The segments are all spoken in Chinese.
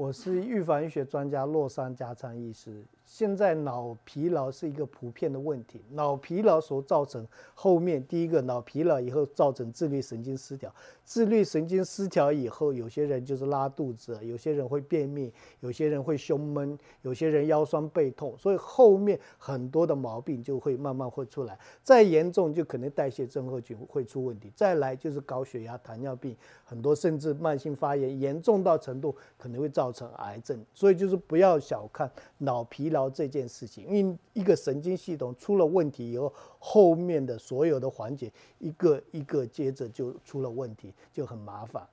我是预防医学专家洛桑加昌医师。现在脑疲劳是一个普遍的问题，脑疲劳所造成后面第一个脑疲劳以后造成自律神经失调，自律神经失调以后，有些人就是拉肚子，有些人会便秘，有些人会胸闷，有些人腰酸背痛，所以后面很多的毛病就会慢慢会出来，再严重就可能代谢症候群会出问题，再来就是高血压、糖尿病，很多甚至慢性发炎，严重到程度可能会造造成癌症，所以就是不要小看脑疲劳。这件事情，因为一个神经系统出了问题以后，后面的所有的环节一个一个接着就出了问题，就很麻烦。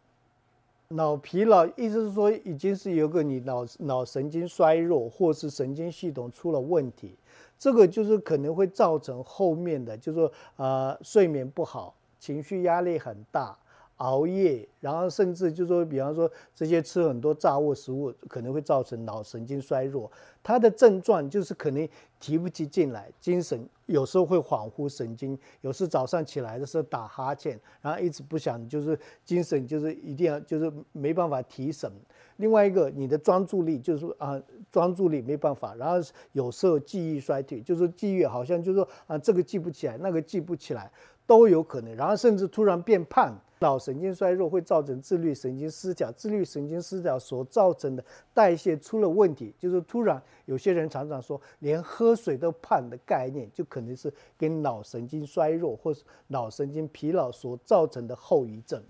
脑疲劳意思是说，已经是有个你脑脑神经衰弱，或是神经系统出了问题，这个就是可能会造成后面的，就是说呃睡眠不好，情绪压力很大。熬夜，然后甚至就说，比方说这些吃很多炸物食物，可能会造成脑神经衰弱。它的症状就是可能提不起劲来，精神有时候会恍惚神经，有时早上起来的时候打哈欠，然后一直不想，就是精神就是一定要就是没办法提神。另外一个，你的专注力就是啊，专注力没办法，然后有时候记忆衰退，就是记忆好像就是说啊，这个记不起来，那个记不起来。都有可能，然后甚至突然变胖，脑神经衰弱会造成自律神经失调，自律神经失调所造成的代谢出了问题，就是突然有些人常常说连喝水都胖的概念，就可能是跟脑神经衰弱或是脑神经疲劳所造成的后遗症。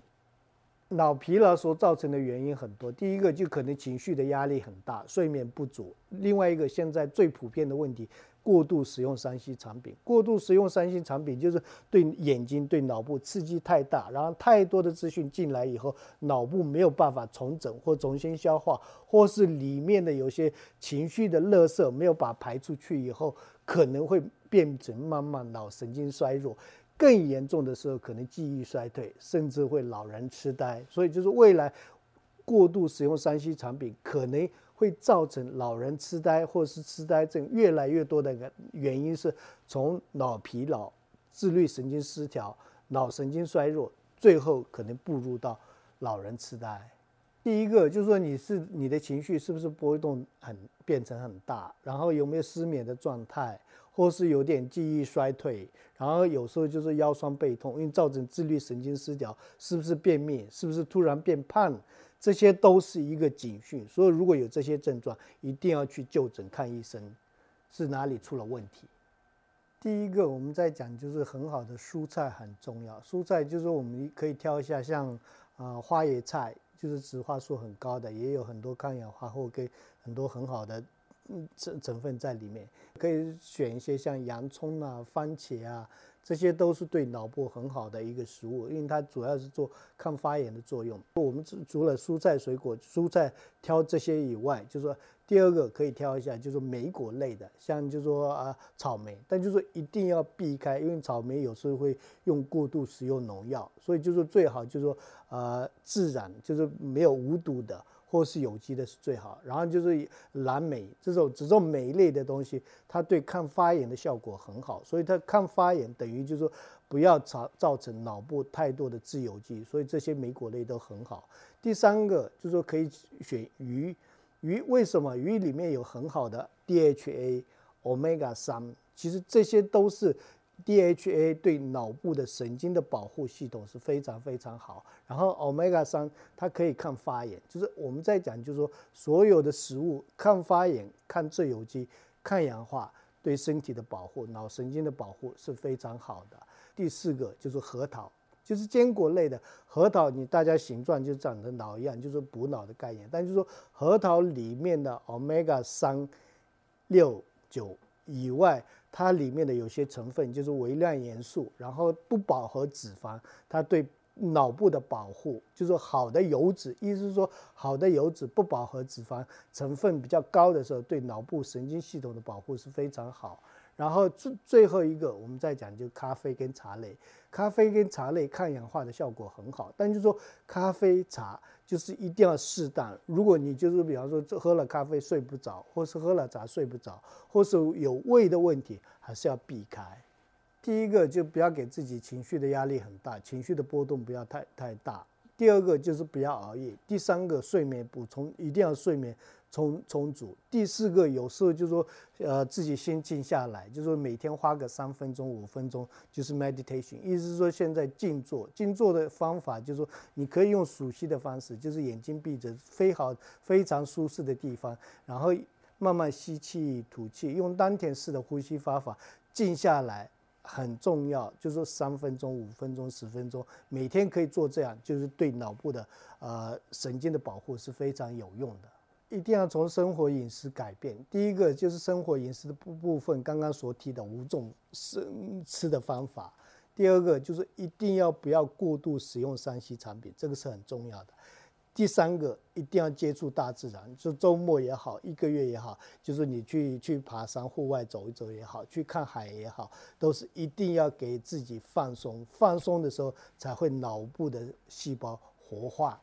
脑疲劳所造成的原因很多，第一个就可能情绪的压力很大，睡眠不足；另外一个现在最普遍的问题。过度使用三 C 产品，过度使用三 C 产品就是对眼睛、对脑部刺激太大，然后太多的资讯进来以后，脑部没有办法重整或重新消化，或是里面的有些情绪的垃圾没有把排出去以后，可能会变成慢慢脑神经衰弱，更严重的时候可能记忆衰退，甚至会老人痴呆。所以就是未来过度使用三 C 产品可能。会造成老人痴呆或是痴呆症越来越多的原因是从脑疲劳、自律神经失调、脑神经衰弱，最后可能步入到老人痴呆。第一个就是说你是你的情绪是不是波动很变成很大，然后有没有失眠的状态，或是有点记忆衰退，然后有时候就是腰酸背痛，因为造成自律神经失调，是不是便秘，是不是突然变胖？这些都是一个警讯，所以如果有这些症状，一定要去就诊看医生，是哪里出了问题？第一个，我们在讲就是很好的蔬菜很重要，蔬菜就是我们可以挑一下，像啊花椰菜，就是植化素很高的，也有很多抗氧化或跟很多很好的嗯成成分在里面，可以选一些像洋葱啊、番茄啊。这些都是对脑部很好的一个食物，因为它主要是做抗发炎的作用。我们除了蔬菜水果，蔬菜挑这些以外，就是说第二个可以挑一下，就是莓果类的，像就是说啊草莓，但就是说一定要避开，因为草莓有时候会用过度使用农药，所以就是最好就是说呃自然，就是没有无毒的。或是有机的是最好，然后就是蓝莓这种这种莓类的东西，它对抗发炎的效果很好，所以它抗发炎等于就是说不要造造成脑部太多的自由基，所以这些莓果类都很好。第三个就是说可以选鱼，鱼为什么？鱼里面有很好的 DHA、Omega 三，其实这些都是。DHA 对脑部的神经的保护系统是非常非常好，然后 Omega 三它可以抗发炎，就是我们在讲，就是说所有的食物抗发炎、抗自由基、抗氧化，对身体的保护、脑神经的保护是非常好的。第四个就是核桃，就是坚果类的核桃，你大家形状就长得脑一样，就是补脑的概念。但就是说核桃里面的 Omega 三、六、九以外。它里面的有些成分就是微量元素，然后不饱和脂肪，它对脑部的保护就是好的油脂，意思是说好的油脂不饱和脂肪成分比较高的时候，对脑部神经系统的保护是非常好。然后最最后一个，我们再讲就咖啡跟茶类，咖啡跟茶类抗氧化的效果很好，但就是说咖啡茶就是一定要适当。如果你就是比方说喝了咖啡睡不着，或是喝了茶睡不着，或是有胃的问题，还是要避开。第一个就不要给自己情绪的压力很大，情绪的波动不要太太大。第二个就是不要熬夜，第三个睡眠补充一定要睡眠充充足，第四个有时候就说呃自己先静下来，就说每天花个三分钟五分钟就是 meditation，意思是说现在静坐，静坐的方法就是说你可以用熟悉的方式，就是眼睛闭着，非好非常舒适的地方，然后慢慢吸气吐气，用丹田式的呼吸方法静下来。很重要，就是三分钟、五分钟、十分钟，每天可以做这样，就是对脑部的呃神经的保护是非常有用的。一定要从生活饮食改变。第一个就是生活饮食的部部分，刚刚所提的五种生吃的方法。第二个就是一定要不要过度使用三 C 产品，这个是很重要的。第三个一定要接触大自然，就周末也好，一个月也好，就是你去去爬山、户外走一走也好，去看海也好，都是一定要给自己放松。放松的时候才会脑部的细胞活化。